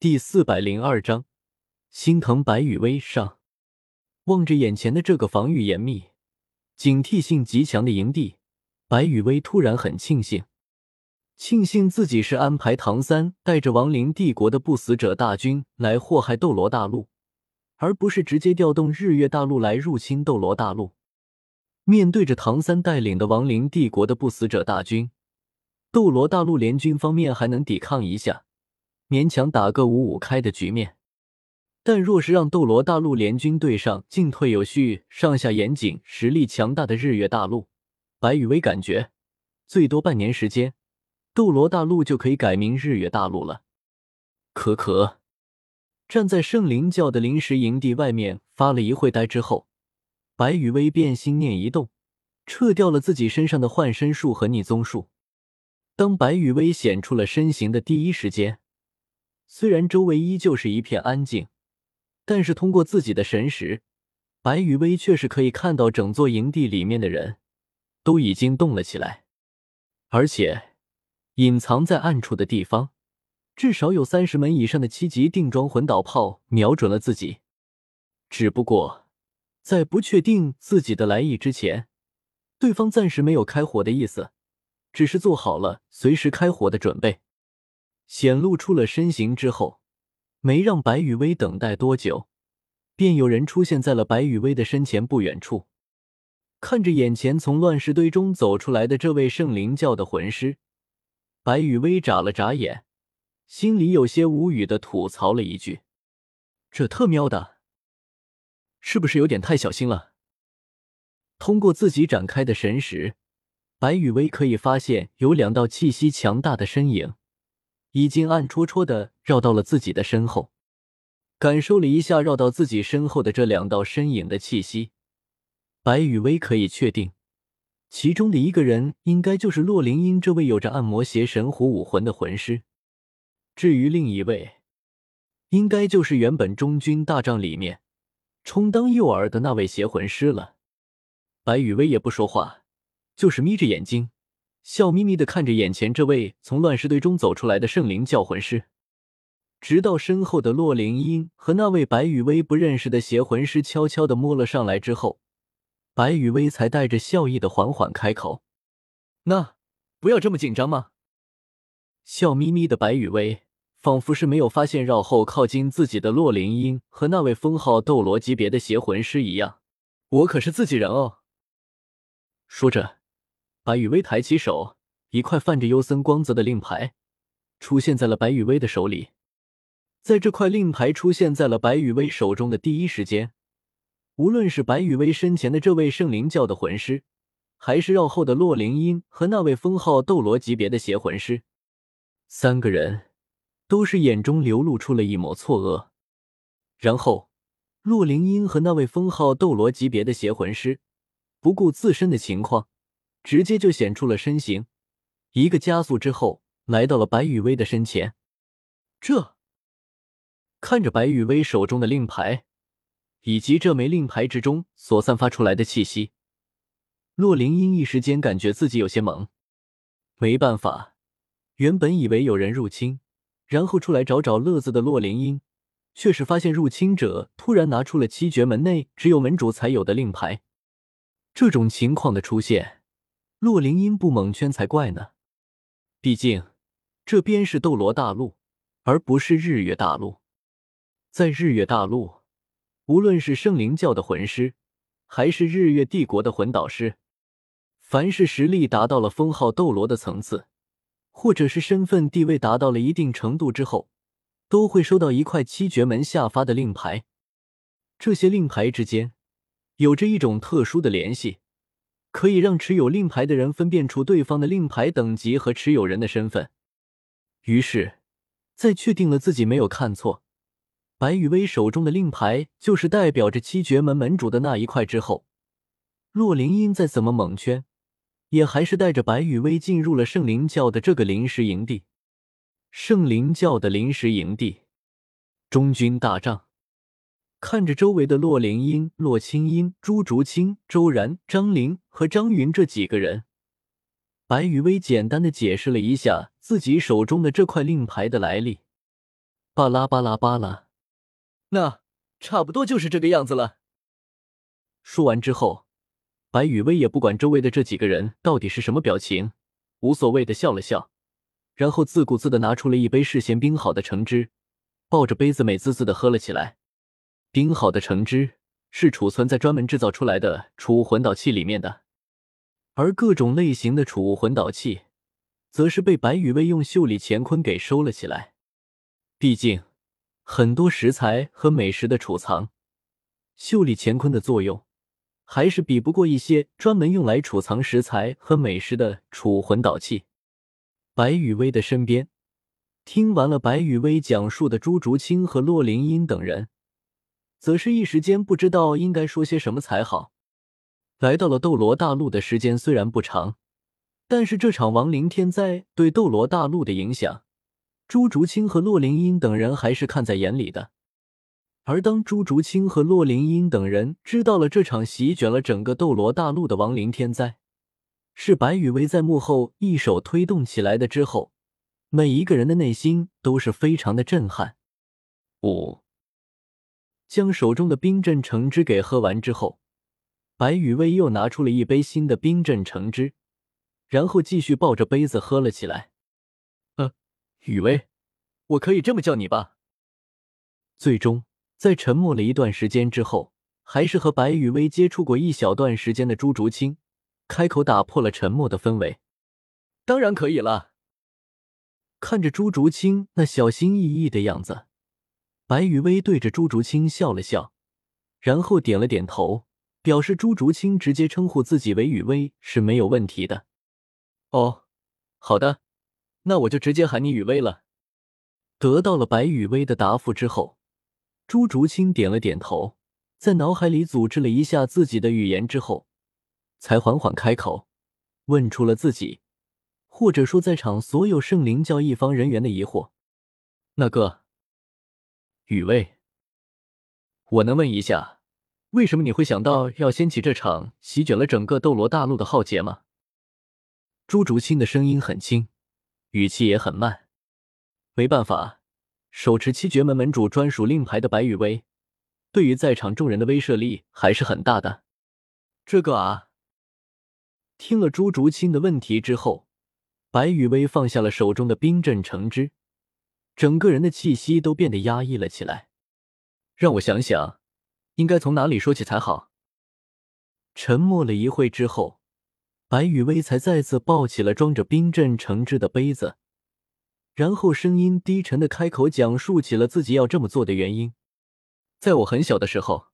第四百零二章，心疼白羽薇上。望着眼前的这个防御严密、警惕性极强的营地，白羽薇突然很庆幸，庆幸自己是安排唐三带着亡灵帝国的不死者大军来祸害斗罗大陆，而不是直接调动日月大陆来入侵斗罗大陆。面对着唐三带领的亡灵帝国的不死者大军，斗罗大陆联军方面还能抵抗一下。勉强打个五五开的局面，但若是让斗罗大陆联军对上进退有序、上下严谨、实力强大的日月大陆，白羽薇感觉最多半年时间，斗罗大陆就可以改名日月大陆了。可可站在圣灵教的临时营地外面发了一会呆之后，白羽薇便心念一动，撤掉了自己身上的幻身术和逆宗术。当白羽薇显出了身形的第一时间。虽然周围依旧是一片安静，但是通过自己的神识，白羽薇却是可以看到整座营地里面的人都已经动了起来，而且隐藏在暗处的地方，至少有三十门以上的七级定装魂导炮瞄准了自己。只不过在不确定自己的来意之前，对方暂时没有开火的意思，只是做好了随时开火的准备。显露出了身形之后，没让白雨薇等待多久，便有人出现在了白雨薇的身前不远处。看着眼前从乱石堆中走出来的这位圣灵教的魂师，白雨薇眨了眨眼，心里有些无语的吐槽了一句：“这特喵的，是不是有点太小心了？”通过自己展开的神识，白雨薇可以发现有两道气息强大的身影。已经暗戳戳的绕到了自己的身后，感受了一下绕到自己身后的这两道身影的气息，白雨薇可以确定，其中的一个人应该就是洛灵英这位有着暗魔邪神虎武魂的魂师，至于另一位，应该就是原本中军大帐里面充当诱饵的那位邪魂师了。白雨薇也不说话，就是眯着眼睛。笑眯眯的看着眼前这位从乱石堆中走出来的圣灵教魂师，直到身后的洛灵英和那位白羽薇不认识的邪魂师悄悄的摸了上来之后，白羽薇才带着笑意的缓缓开口：“那不要这么紧张吗？”笑眯眯的白羽薇仿佛是没有发现绕后靠近自己的洛灵英和那位封号斗罗级别的邪魂师一样，“我可是自己人哦。”说着。白雨薇抬起手，一块泛着幽森光泽的令牌出现在了白雨薇的手里。在这块令牌出现在了白雨薇手中的第一时间，无论是白雨薇身前的这位圣灵教的魂师，还是绕后的洛灵英和那位封号斗罗级别的邪魂师，三个人都是眼中流露出了一抹错愕。然后，洛灵英和那位封号斗罗级别的邪魂师不顾自身的情况。直接就显出了身形，一个加速之后，来到了白雨薇的身前。这看着白雨薇手中的令牌，以及这枚令牌之中所散发出来的气息，洛灵英一时间感觉自己有些懵。没办法，原本以为有人入侵，然后出来找找乐子的洛灵英，却是发现入侵者突然拿出了七绝门内只有门主才有的令牌。这种情况的出现。洛灵音不蒙圈才怪呢，毕竟这边是斗罗大陆，而不是日月大陆。在日月大陆，无论是圣灵教的魂师，还是日月帝国的魂导师，凡是实力达到了封号斗罗的层次，或者是身份地位达到了一定程度之后，都会收到一块七绝门下发的令牌。这些令牌之间有着一种特殊的联系。可以让持有令牌的人分辨出对方的令牌等级和持有人的身份。于是，在确定了自己没有看错，白羽薇手中的令牌就是代表着七绝门门主的那一块之后，洛灵英再怎么蒙圈，也还是带着白羽薇进入了圣灵教的这个临时营地。圣灵教的临时营地，中军大帐。看着周围的洛灵英、洛清音、朱竹清、周然、张灵和张云这几个人，白雨薇简单的解释了一下自己手中的这块令牌的来历。巴拉巴拉巴拉。那差不多就是这个样子了。说完之后，白雨薇也不管周围的这几个人到底是什么表情，无所谓的笑了笑，然后自顾自的拿出了一杯事先冰好的橙汁，抱着杯子美滋滋的喝了起来。冰好的橙汁是储存在专门制造出来的储物魂导器里面的，而各种类型的储物魂导器，则是被白雨薇用袖里乾坤给收了起来。毕竟，很多食材和美食的储藏，袖里乾坤的作用，还是比不过一些专门用来储藏食材和美食的储物魂导器。白雨薇的身边，听完了白雨薇讲述的朱竹清和洛灵音等人。则是一时间不知道应该说些什么才好。来到了斗罗大陆的时间虽然不长，但是这场亡灵天灾对斗罗大陆的影响，朱竹清和洛灵英等人还是看在眼里的。而当朱竹清和洛灵英等人知道了这场席卷了整个斗罗大陆的亡灵天灾是白羽薇在幕后一手推动起来的之后，每一个人的内心都是非常的震撼。五。将手中的冰镇橙汁给喝完之后，白雨薇又拿出了一杯新的冰镇橙汁，然后继续抱着杯子喝了起来。呃，雨薇，我可以这么叫你吧？最终，在沉默了一段时间之后，还是和白雨薇接触过一小段时间的朱竹清开口打破了沉默的氛围。当然可以了。看着朱竹清那小心翼翼的样子。白雨薇对着朱竹清笑了笑，然后点了点头，表示朱竹清直接称呼自己为雨薇是没有问题的。哦，好的，那我就直接喊你雨薇了。得到了白雨薇的答复之后，朱竹清点了点头，在脑海里组织了一下自己的语言之后，才缓缓开口，问出了自己，或者说在场所有圣灵教一方人员的疑惑。那个。雨薇，我能问一下，为什么你会想到要掀起这场席卷了整个斗罗大陆的浩劫吗？朱竹清的声音很轻，语气也很慢。没办法，手持七绝门门主专属令牌的白雨薇，对于在场众人的威慑力还是很大的。这个啊，听了朱竹清的问题之后，白雨薇放下了手中的冰镇橙汁。整个人的气息都变得压抑了起来，让我想想，应该从哪里说起才好。沉默了一会之后，白雨薇才再次抱起了装着冰镇橙汁的杯子，然后声音低沉的开口讲述起了自己要这么做的原因。在我很小的时候，